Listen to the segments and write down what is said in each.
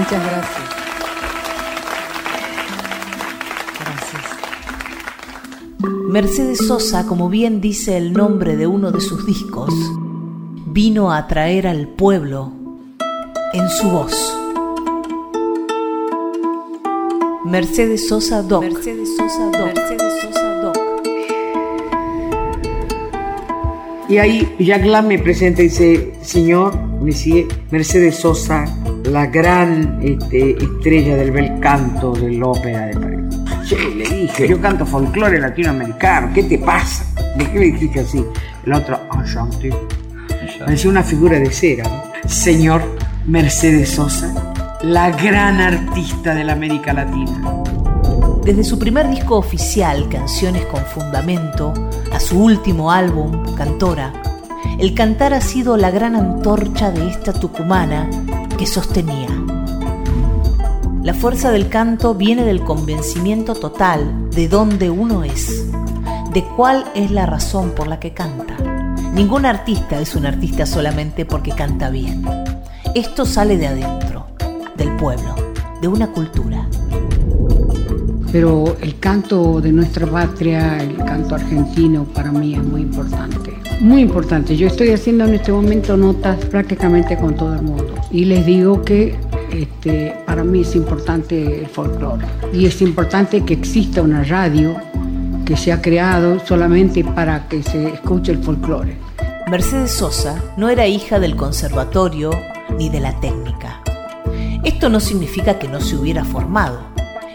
Muchas gracias. Gracias. Mercedes Sosa, como bien dice el nombre de uno de sus discos, vino a atraer al pueblo en su voz. Mercedes Sosa Doc. Mercedes Sosa Doc. Mercedes Sosa Doc. Y ahí Jacques Lam me presenta y dice, señor, Monsieur Mercedes Sosa, la gran este, estrella del bel canto de la ópera de París. Che, le dije, yo canto folclore latinoamericano, ¿qué te pasa? ¿De qué le dijiste así? El otro, enchanté. Parecía una figura de cera. ¿no? Señor Mercedes Sosa, la gran artista de la América Latina. Desde su primer disco oficial, Canciones con Fundamento, a su último álbum, Cantora, el cantar ha sido la gran antorcha de esta tucumana que sostenía. La fuerza del canto viene del convencimiento total de dónde uno es, de cuál es la razón por la que canta. Ningún artista es un artista solamente porque canta bien. Esto sale de adentro, del pueblo, de una cultura. Pero el canto de nuestra patria, el canto argentino, para mí es muy importante. Muy importante. Yo estoy haciendo en este momento notas prácticamente con todo el mundo. Y les digo que este, para mí es importante el folclore. Y es importante que exista una radio que se ha creado solamente para que se escuche el folclore. Mercedes Sosa no era hija del conservatorio ni de la técnica. Esto no significa que no se hubiera formado.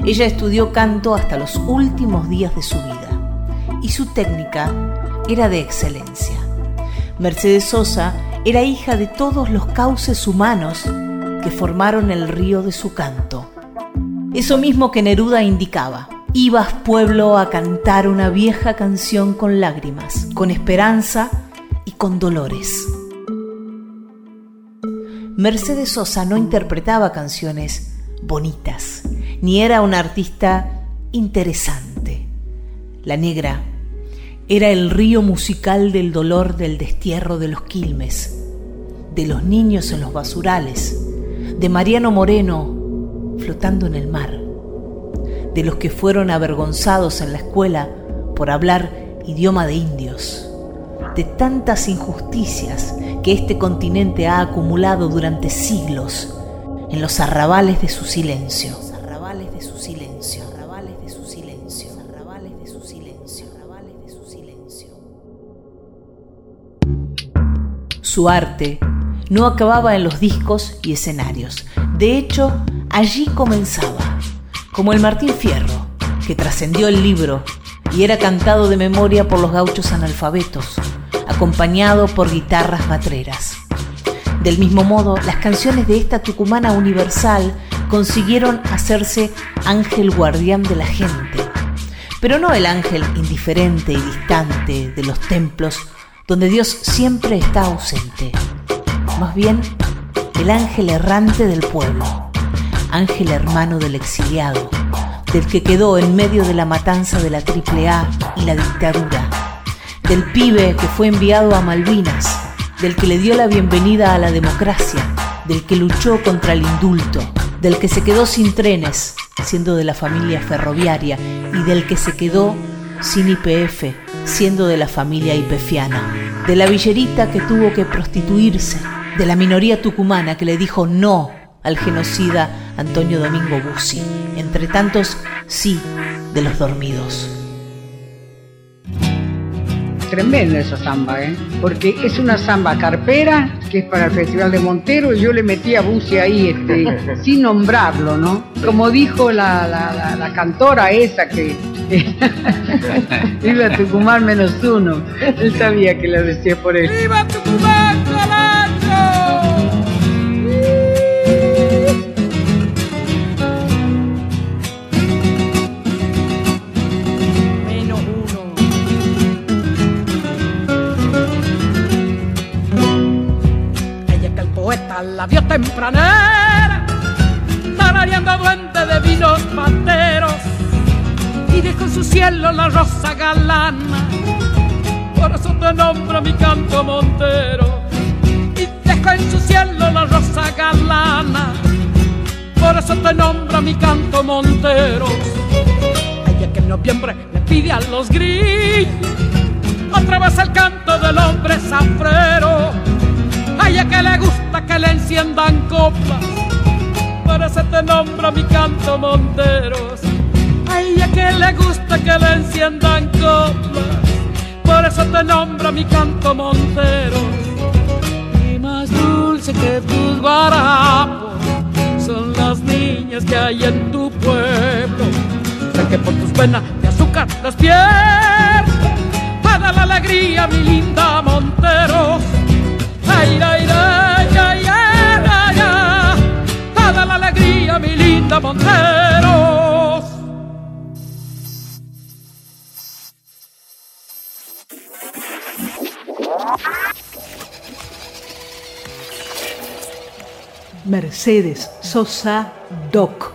Ella estudió canto hasta los últimos días de su vida y su técnica era de excelencia. Mercedes Sosa era hija de todos los cauces humanos que formaron el río de su canto. Eso mismo que Neruda indicaba. Ibas pueblo a cantar una vieja canción con lágrimas, con esperanza y con dolores. Mercedes Sosa no interpretaba canciones bonitas, ni era una artista interesante. La negra era el río musical del dolor del destierro de los quilmes, de los niños en los basurales, de Mariano Moreno flotando en el mar, de los que fueron avergonzados en la escuela por hablar idioma de indios, de tantas injusticias que este continente ha acumulado durante siglos en los arrabales de su silencio. Arrabales de su silencio. Arrabales de su silencio. Arrabales de su silencio. Arrabales su silencio. Su arte no acababa en los discos y escenarios. De hecho, allí comenzaba, como el Martín Fierro, que trascendió el libro y era cantado de memoria por los gauchos analfabetos, acompañado por guitarras matreras. Del mismo modo, las canciones de esta tucumana universal consiguieron hacerse ángel guardián de la gente, pero no el ángel indiferente y distante de los templos donde Dios siempre está ausente, más bien el ángel errante del pueblo, ángel hermano del exiliado, del que quedó en medio de la matanza de la AAA y la dictadura, del pibe que fue enviado a Malvinas, del que le dio la bienvenida a la democracia, del que luchó contra el indulto, del que se quedó sin trenes, siendo de la familia ferroviaria, y del que se quedó sin IPF, siendo de la familia ipefiana, de la villerita que tuvo que prostituirse, de la minoría tucumana que le dijo no al genocida Antonio Domingo Bussi, entre tantos sí de los dormidos. Tremenda esa samba, ¿eh? Porque es una samba carpera, que es para el Festival de Montero, y yo le metí a Bussi ahí, este, sin nombrarlo, ¿no? Como dijo la, la, la, la cantora esa que iba a Tucumán menos uno. Él sabía que lo decía por él. ¡Viva Tucumán, la vio tempranera, tarareando duende de vinos panteros, y dejó en su cielo la rosa galana, por eso te nombro mi canto montero, y dejó en su cielo la rosa galana, por eso te nombra mi canto Monteros. Ella que en noviembre le pide a los grillos otra vez el canto del hombre zafrero. Ella que le gusta que le enciendan coplas, por eso te nombra mi canto Monteros. A ella que le gusta que le enciendan coplas, por eso te nombra mi canto Monteros. Y más dulce que tus guarapos son las niñas que hay en tu pueblo. Sé que por tus venas de azúcar despierta toda la alegría, mi linda Montero. Mercedes Sosa Doc.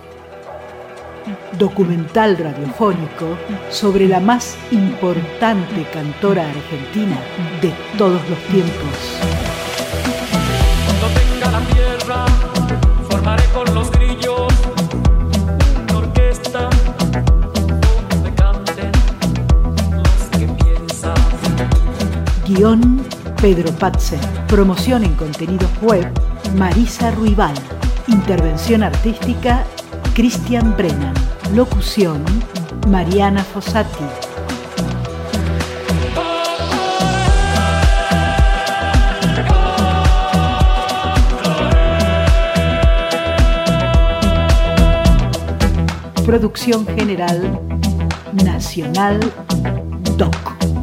Documental radiofónico sobre la más importante cantora argentina de todos los tiempos. Cuando tenga la tierra, formaré con Guión Pedro Patze. Promoción en contenidos web Marisa Ruibal. Intervención artística Cristian Brennan. Locución Mariana Fossati. Producción General Nacional DOC.